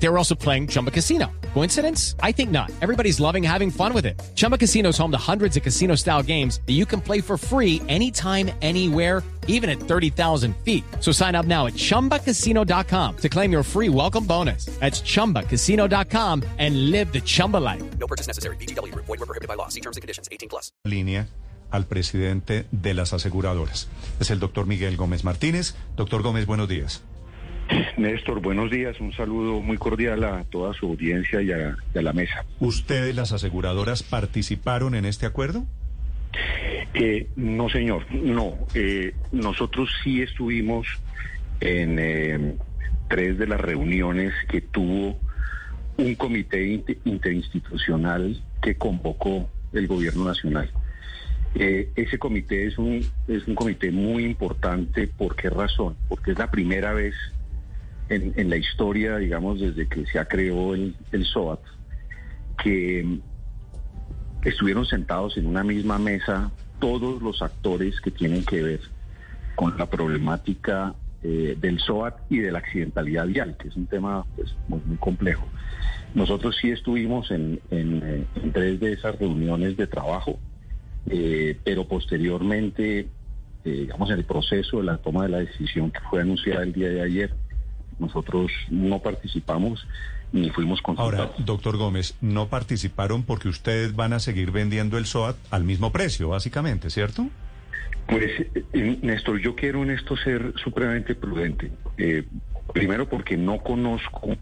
They were also playing Chumba Casino. Coincidence? I think not. Everybody's loving having fun with it. Chumba Casino is home to hundreds of casino style games that you can play for free anytime, anywhere, even at 30,000 feet. So sign up now at chumbacasino.com to claim your free welcome bonus. That's chumbacasino.com and live the Chumba life. No purchase necessary. BGW. Void were prohibited by law. See terms and conditions. 18 plus. línea al presidente de las aseguradoras. Es el doctor Miguel Gómez Martínez. Doctor Gómez, buenos días. Néstor, buenos días. Un saludo muy cordial a toda su audiencia y a, y a la mesa. ¿Ustedes, las aseguradoras, participaron en este acuerdo? Eh, no, señor, no. Eh, nosotros sí estuvimos en eh, tres de las reuniones que tuvo un comité inter- interinstitucional que convocó el gobierno nacional. Eh, ese comité es un, es un comité muy importante. ¿Por qué razón? Porque es la primera vez en, en la historia, digamos, desde que se creado el, el SOAT, que mm, estuvieron sentados en una misma mesa todos los actores que tienen que ver con la problemática eh, del SOAT y de la accidentalidad vial, que es un tema pues, muy, muy complejo. Nosotros sí estuvimos en, en, eh, en tres de esas reuniones de trabajo, eh, pero posteriormente, eh, digamos, en el proceso de la toma de la decisión que fue anunciada el día de ayer, nosotros no participamos ni fuimos consultados. Ahora, doctor Gómez, no participaron porque ustedes van a seguir vendiendo el SOAT al mismo precio, básicamente, ¿cierto? Pues, eh, Néstor, yo quiero en esto ser supremamente prudente. Eh, primero porque no conozco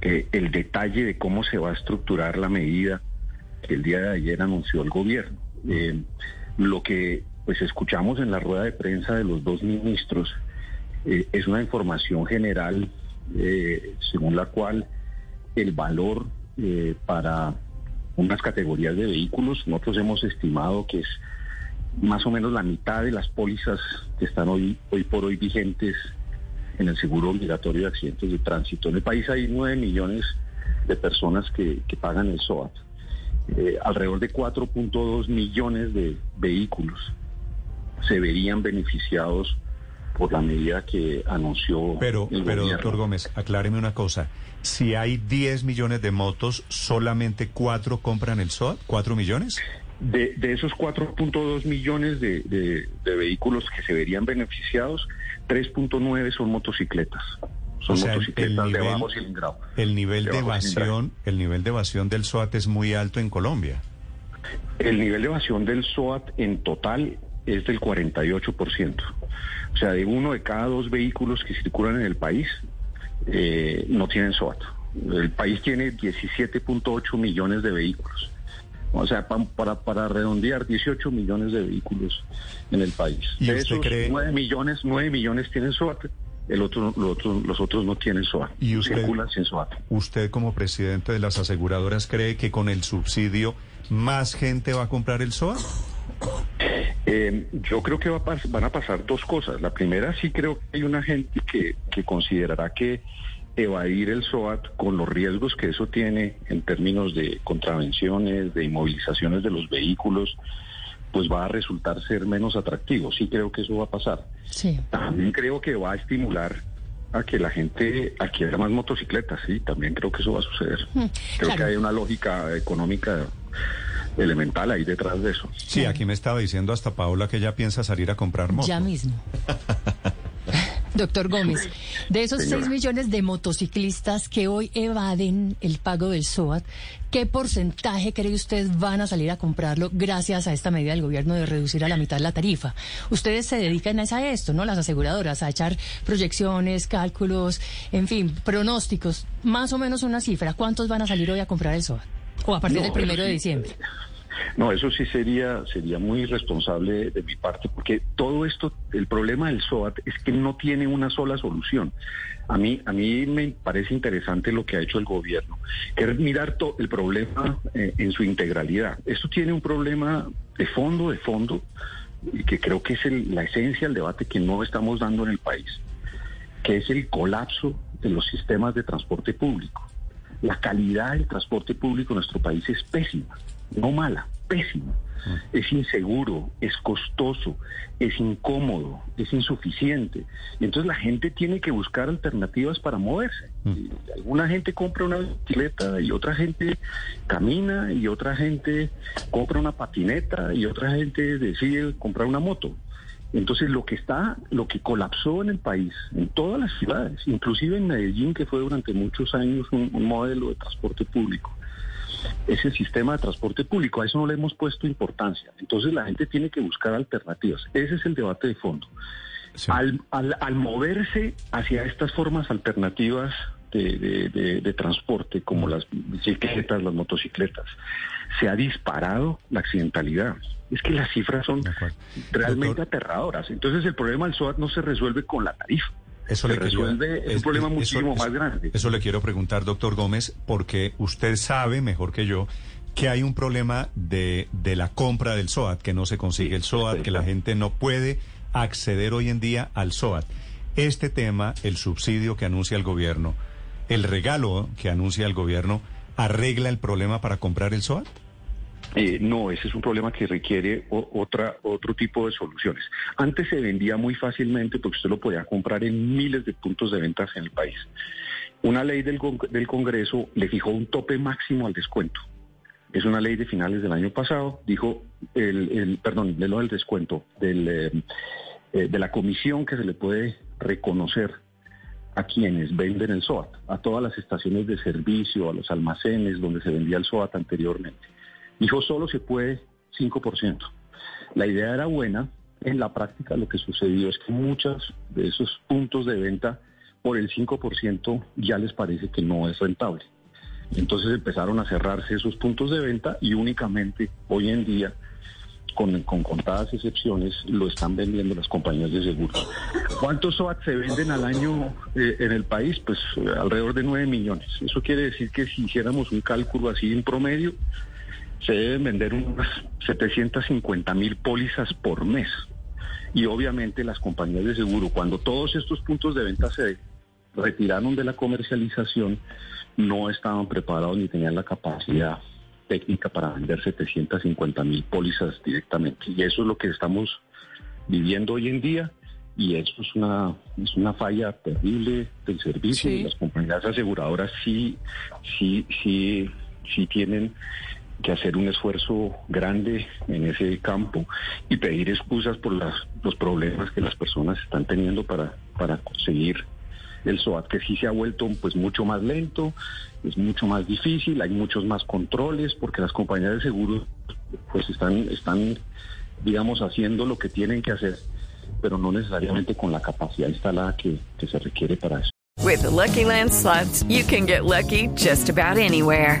eh, el detalle de cómo se va a estructurar la medida que el día de ayer anunció el gobierno. Eh, lo que pues escuchamos en la rueda de prensa de los dos ministros eh, es una información general eh, según la cual el valor eh, para unas categorías de vehículos, nosotros hemos estimado que es más o menos la mitad de las pólizas que están hoy, hoy por hoy vigentes en el seguro obligatorio de accidentes de tránsito. En el país hay 9 millones de personas que, que pagan el SOAT. Alrededor de 4.2 millones de vehículos se verían beneficiados por la medida que anunció Pero, el pero gobierno. doctor Gómez, acláreme una cosa. Si hay 10 millones de motos, ¿solamente 4 compran el SOAT? ¿4 millones? De, de esos 4.2 millones de, de- de vehículos que se verían beneficiados, 3.9 son motocicletas. Son O sea, motocicletas el de nivel- bajo cilindrado. El nivel de De evasión, el nivel de evasión del SOAT es muy alto en Colombia. El nivel de evasión del SOAT en total es del 48%. O sea, de uno de cada dos vehículos que circulan en el país eh, no tienen SOAT. El país tiene 17.8 millones de vehículos. O sea, pa- para, para redondear, 18 millones de vehículos en el país. ¿Y de esos, cree- 9 millones, 9 millones tienen SOAT. El otro, los, otros, los otros no tienen SOAT. ¿Y usted- Circulan sin SOAT. ¿Usted como presidente de las aseguradoras cree que con el subsidio más gente va a comprar el SOAT? Eh, yo creo que va a van a pasar dos cosas. La primera, sí creo que hay una gente que, que considerará que evadir el SOAT con los riesgos que eso tiene en términos de contravenciones, de inmovilizaciones de los vehículos, pues va a resultar ser menos atractivo. Sí creo que eso va a pasar. Sí. También creo que va a estimular a que la gente adquiera más motocicletas, sí, también creo que eso va a suceder. Creo Mm, claro. que hay una lógica económica elemental ahí detrás de eso. Sí, aquí me estaba diciendo hasta Paola que ella piensa salir a comprar moto. Ya mismo. Doctor Gómez, de esos Señora. 6 millones de motociclistas que hoy evaden el pago del SOAT, ¿qué porcentaje cree usted van a salir a comprarlo gracias a esta medida del gobierno de reducir a la mitad la tarifa? Ustedes se dedican a esto, ¿no? Las aseguradoras, a echar proyecciones, cálculos, en fin, pronósticos, más o menos una cifra. ¿Cuántos van a salir hoy a comprar el SOAT? O a partir No, del primero de sí. diciembre. No, eso sí sería sería muy irresponsable de mi parte, porque todo esto, el problema del SOAT es que no tiene una sola solución. A mí, a mí me parece interesante lo que ha hecho el gobierno, que es mirar el problema eh, en su integralidad. Esto tiene un problema de fondo, de fondo, y que creo que es el- la esencia del debate que no estamos dando en el país, que es el colapso de los sistemas de transporte público. La calidad del transporte público en nuestro país es pésima, no mala, pésimo. Es inseguro, es costoso, es incómodo, es insuficiente. Y entonces la gente tiene que buscar alternativas para moverse. Y alguna gente compra una bicicleta y otra gente camina y otra gente compra una patineta y otra gente decide comprar una moto. Entonces lo que está, lo que colapsó en el país, en todas las ciudades, inclusive en Medellín, que fue durante muchos años un, un modelo de transporte público, es el sistema de transporte público. A eso no le hemos puesto importancia. Entonces la gente tiene que buscar alternativas. Ese es el debate de fondo. Sí. Al, al- al moverse hacia estas formas alternativas de, de- de- de transporte, como las bicicletas, las motocicletas, se ha disparado la accidentalidad. Es que las cifras son realmente Doctor- aterradoras. Entonces el problema del SOAT no se resuelve con la tarifa. Eso le quería- es, un problema muchísimo más grande. Eso le quiero preguntar, doctor Gómez, porque usted sabe mejor que yo que hay un problema de, de la compra del SOAT, que no se consigue el SOAT, que la gente no puede acceder hoy en día al SOAT. Este tema, el subsidio que anuncia el gobierno, el regalo que anuncia el gobierno, ¿arregla el problema para comprar el SOAT? Eh, no, ese es un problema que requiere otra, otro tipo de soluciones. Antes se vendía muy fácilmente porque usted lo podía comprar en miles de puntos de ventas en el país. Una ley del, del Congreso le fijó un tope máximo al descuento. Es una ley de finales del año pasado. Dijo, el, el- perdón, de lo del descuento, del, eh, eh, de la comisión que se le puede reconocer a quienes venden el SOAT, a todas las estaciones de servicio, a los almacenes donde se vendía el SOAT anteriormente. Dijo, solo se puede 5%. La idea era buena, en la práctica lo que sucedió es que muchos de esos puntos de venta por el 5% ya les parece que no es rentable. Entonces empezaron a cerrarse esos puntos de venta y únicamente hoy en día, con, con contadas excepciones, lo están vendiendo las compañías de seguros. ¿Cuántos SOAT se venden al año eh, en el país? Pues alrededor de 9 millones. Eso quiere decir que si hiciéramos un cálculo así en promedio, se deben vender unas 750 mil pólizas por mes. Y obviamente las compañías de seguro, cuando todos estos puntos de venta se retiraron de la comercialización, no estaban preparados ni tenían la capacidad técnica para vender 750 mil pólizas directamente. Y eso es lo que estamos viviendo hoy en día y eso es una, es una falla terrible del servicio Sí. las compañías aseguradoras sí, sí, sí, sí tienen que hacer un esfuerzo grande en ese campo y pedir excusas por las, los problemas que las personas están teniendo para, para conseguir el SOAT, que sí se ha vuelto pues mucho más lento, es mucho más difícil, hay muchos más controles, porque las compañías de seguros pues están, están digamos, haciendo lo que tienen que hacer, pero no necesariamente con la capacidad instalada que, que se requiere para eso. With the Lucky Land slots, you can get lucky just about anywhere.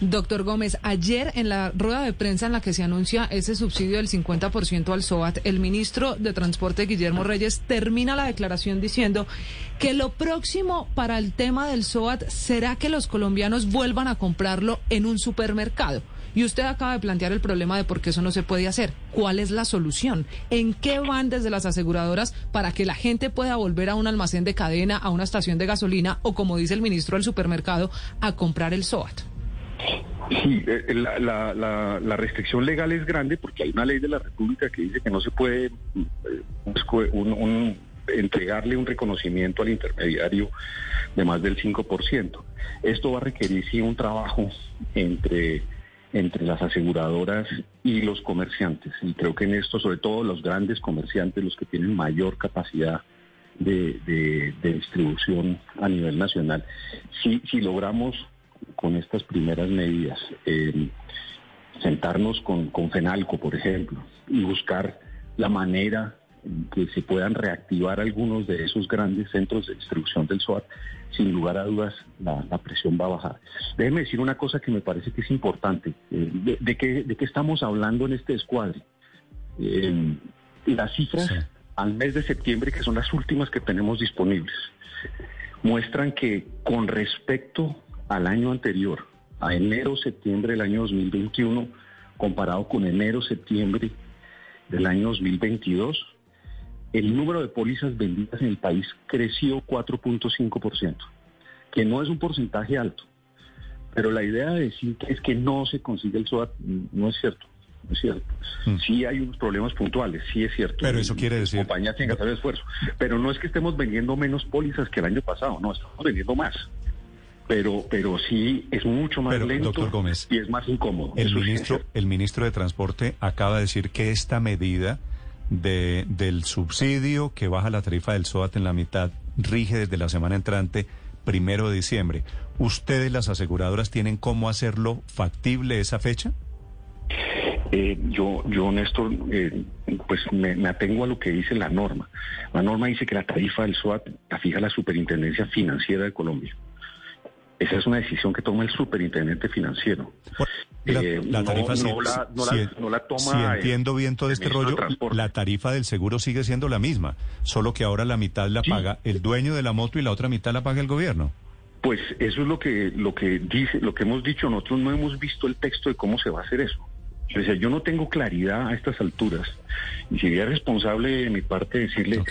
Doctor Gómez, ayer en la rueda de prensa en la que se anuncia ese subsidio del 50% al SOAT, el ministro de Transporte Guillermo Reyes termina la declaración diciendo que lo próximo para el tema del SOAT será que los colombianos vuelvan a comprarlo en un supermercado. Y usted acaba de plantear el problema de por qué eso no se puede hacer. ¿Cuál es la solución? ¿En qué van desde las aseguradoras para que la gente pueda volver a un almacén de cadena, a una estación de gasolina o, como dice el ministro del supermercado, a comprar el SOAT? Sí, eh, la, la- la- la restricción legal es grande porque hay una ley de la República que dice que no se puede eh, busco- un- un- entregarle un reconocimiento al intermediario de más del 5%. Esto va a requerir sí un trabajo entre, entre las aseguradoras y los comerciantes. Y creo que en esto, sobre todo los grandes comerciantes, los que tienen mayor capacidad de, de- de distribución a nivel nacional, si, si logramos con estas primeras medidas, eh, sentarnos con, con FENALCO, por ejemplo, y buscar la manera en que se puedan reactivar algunos de esos grandes centros de distribución del SOAT, sin lugar a dudas la, la presión va a bajar. Déjeme decir una cosa que me parece que es importante. eh, de, de qué, ¿De qué estamos hablando en este escuadre? Eh, Las cifras Sí. al mes de septiembre, que son las últimas que tenemos disponibles, muestran que con respecto al año anterior, a enero-septiembre del año 2021, comparado con enero-septiembre del año 2022, el número de pólizas vendidas en el país creció 4.5%, que no es un porcentaje alto. Pero la idea de decir que es que no se consigue el SOAT no es cierto. No es cierto. Mm. Sí hay unos problemas puntuales, sí es cierto. Pero eso quiere decir- compañías tienen que hacer esfuerzo. Pero no es que estemos vendiendo menos pólizas que el año pasado, no, estamos vendiendo más. Pero, pero sí es mucho más Pero, lento doctor Gómez, y es más incómodo. El ministro, el ministro de Transporte acaba de decir que esta medida de, del subsidio que baja la tarifa del SOAT en la mitad rige desde la semana entrante, primero de diciembre. ¿Ustedes, las aseguradoras, tienen cómo hacerlo factible esa fecha? Eh, yo, yo, Néstor, eh, pues me, me atengo a lo que dice la norma. La norma dice que la tarifa del SOAT la fija la Superintendencia Financiera de Colombia. Esa es una decisión que toma el superintendente financiero. La, Eh, la no- tarifa, si, no la- no la- si- no la toma si entiendo bien todo este rollo, la tarifa del seguro sigue siendo la misma, solo que ahora la mitad la Sí. paga el dueño de la moto y la otra mitad la paga el gobierno. Pues eso es lo que, lo que dice, lo que hemos dicho. Nosotros no hemos visto el texto de cómo se va a hacer eso. O sea, yo no tengo claridad a estas alturas. Y sería responsable de mi parte decirle,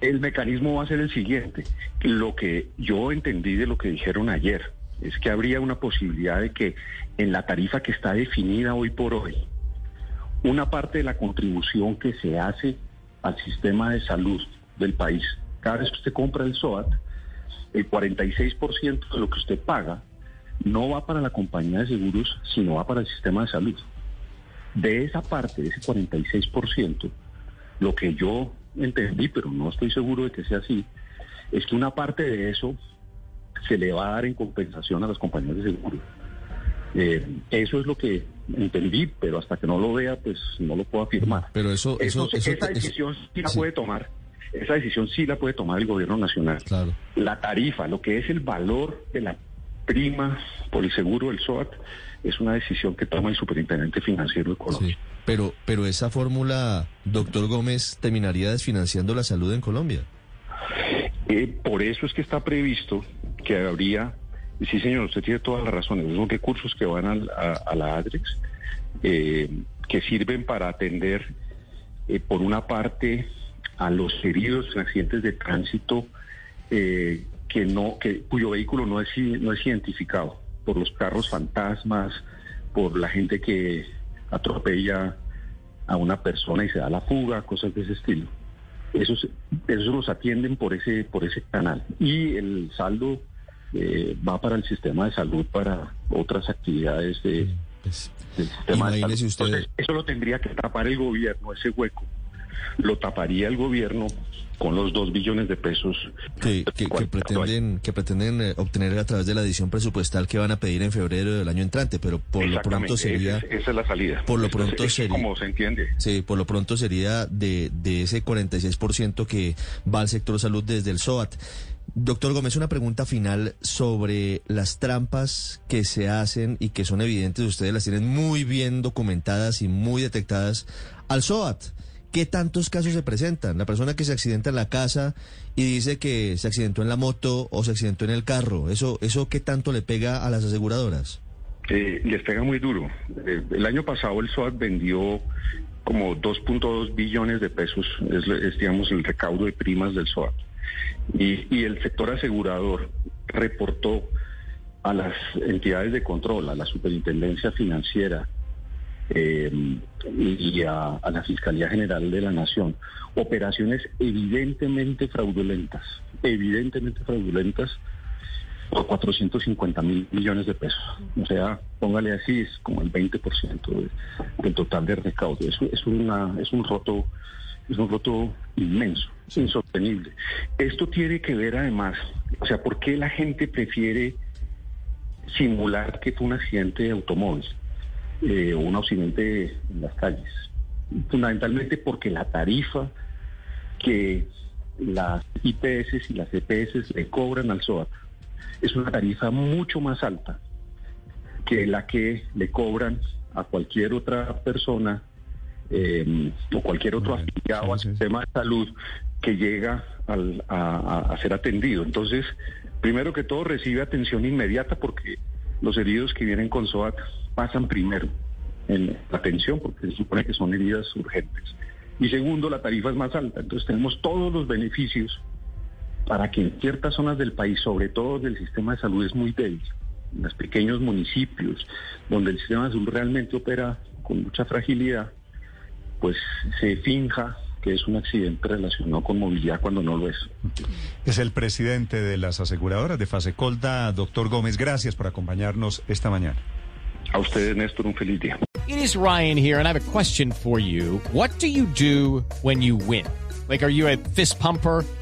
el mecanismo va a ser el siguiente. Lo que yo entendí de lo que dijeron ayer es que habría una posibilidad de que en la tarifa que está definida hoy por hoy, una parte de la contribución que se hace al sistema de salud del país, cada vez que usted compra el SOAT, el 46% de lo que usted paga no va para la compañía de seguros, sino va para el sistema de salud. De esa parte, de ese 46%, lo que yo entendí, pero no estoy seguro de que sea así, es que una parte de eso se le va a dar en compensación a las compañías de seguros. Eh, eso es lo que entendí, pero hasta que no lo vea, pues no lo puedo afirmar. Pero eso, eso, esa eso- decisión sí la sí, puede tomar. Esa decisión sí la puede tomar el gobierno nacional. Claro. La tarifa, lo que es el valor de la prima por el seguro del SOAT, es una decisión que toma el superintendente financiero de Colombia. Sí. Pero, pero esa fórmula, doctor Gómez, terminaría desfinanciando la salud en Colombia. Eh, por eso es que está previsto que habría, sí señor, usted tiene todas las razones, son recursos que van al- a, a la ADREX, eh, que sirven para atender, eh, por una parte, a los heridos en accidentes de tránsito eh, que no, que, cuyo vehículo no es, no es identificado, por los carros fantasmas, por la gente que atropella a una persona y se da la fuga, cosas de ese estilo. Esos, esos los atienden por ese, por ese canal. Y el saldo eh, va para el sistema de salud, para otras actividades de, Pues, del sistema de salud. Usted- Entonces, eso lo tendría que tapar el gobierno, ese hueco. Lo taparía el gobierno con los dos billones de pesos que, que- que ¿Cuál? pretenden, que pretenden eh, obtener a través de la adición presupuestal que van a pedir en febrero del año entrante, pero por lo pronto sería... esa, esa es la salida. por lo pronto es- es sería- como se entiende. Sí, por lo pronto sería de, de ese 46% que va al sector salud desde el SOAT. Doctor Gómez, una pregunta final sobre las trampas que se hacen y que son evidentes, ustedes las tienen muy bien documentadas y muy detectadas al SOAT. ¿Qué tantos casos se presentan? La persona que se accidenta en la casa y dice que se accidentó en la moto o se accidentó en el carro. ¿Eso, eso qué tanto le pega a las aseguradoras? Eh, les pega muy duro. Eh, el año pasado el SOAT vendió como 2.2 billones de pesos, es, es, digamos el recaudo de primas del SOAT. Y, y el sector asegurador reportó a las entidades de control, a la superintendencia financiera eh, y a, a la Fiscalía General de la Nación, operaciones evidentemente fraudulentas, evidentemente fraudulentas por 450 mil millones de pesos. O sea, póngale así, es como el 20% de- del total de recaudo. Eso es, una, es un roto es un roto inmenso, insostenible. Esto tiene que ver además, o sea, ¿por qué la gente prefiere simular que fue un accidente de automóvil eh, un accidente en las calles? Fundamentalmente porque la tarifa que las IPS y las EPS le cobran al SOAT es una tarifa mucho más alta que la que le cobran a cualquier otra persona eh, o cualquier otro Bueno, afiliado sí, al sí. sistema de salud que llega al- a, a- a ser atendido. Entonces, primero que todo recibe atención inmediata porque los heridos que vienen con SOAT pasan primero en la atención porque se supone que son heridas urgentes. Y segundo, la tarifa es más alta. Entonces tenemos todos los beneficios para que en ciertas zonas del país, sobre todo del sistema de salud, es muy débil. En los pequeños municipios, donde el sistema de salud realmente opera con mucha fragilidad, pues se finja que es un accidente relacionado con movilidad cuando no lo es. Es el presidente de las aseguradoras de Fasecolda, doctor Gómez. Gracias por acompañarnos esta mañana. A ustedes, Néstor, un feliz día. It is Ryan here, and I have a question for you. What do you do when you win? Like, are you a fist pumper?